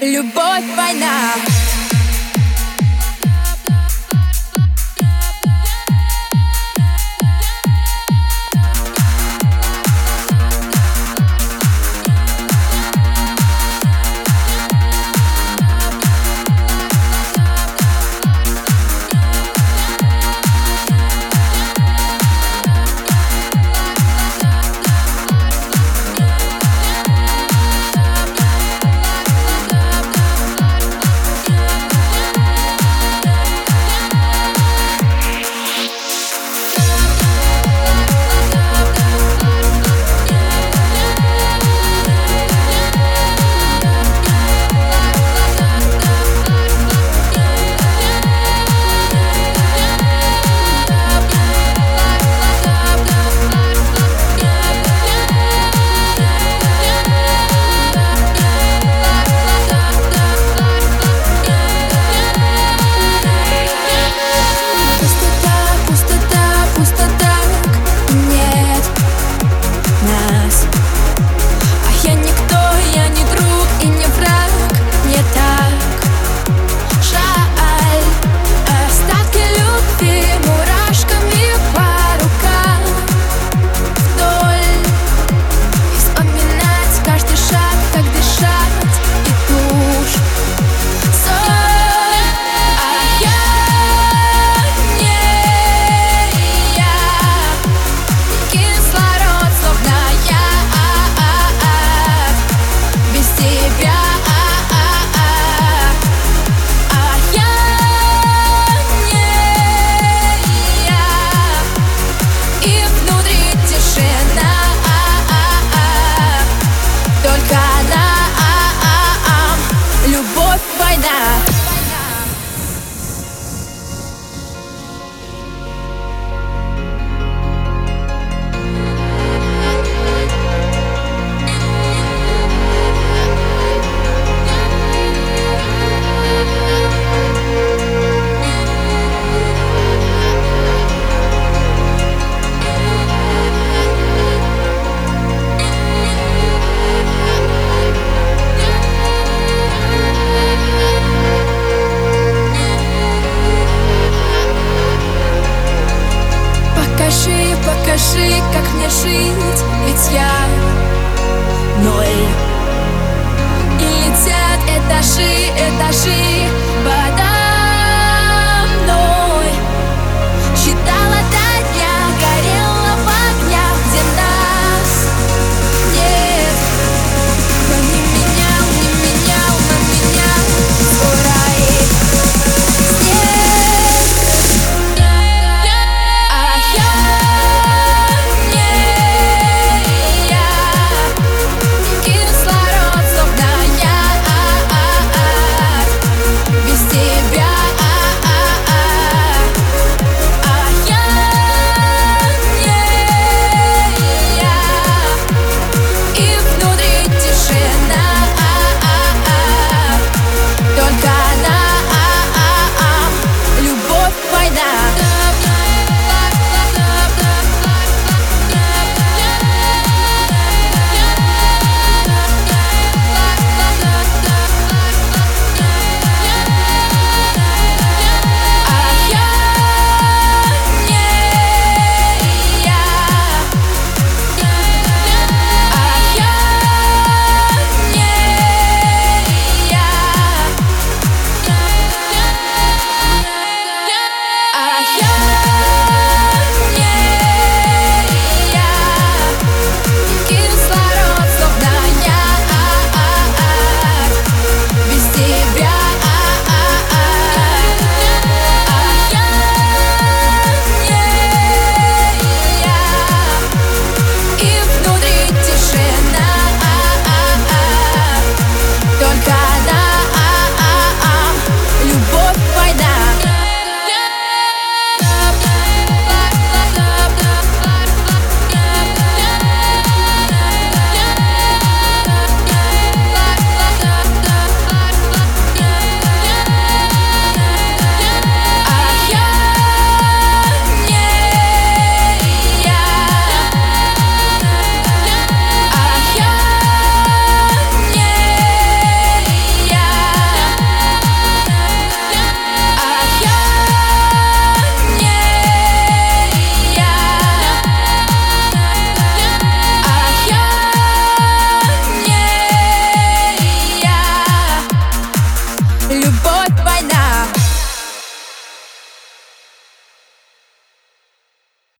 Любовь, война ноль И летят этажи, этажи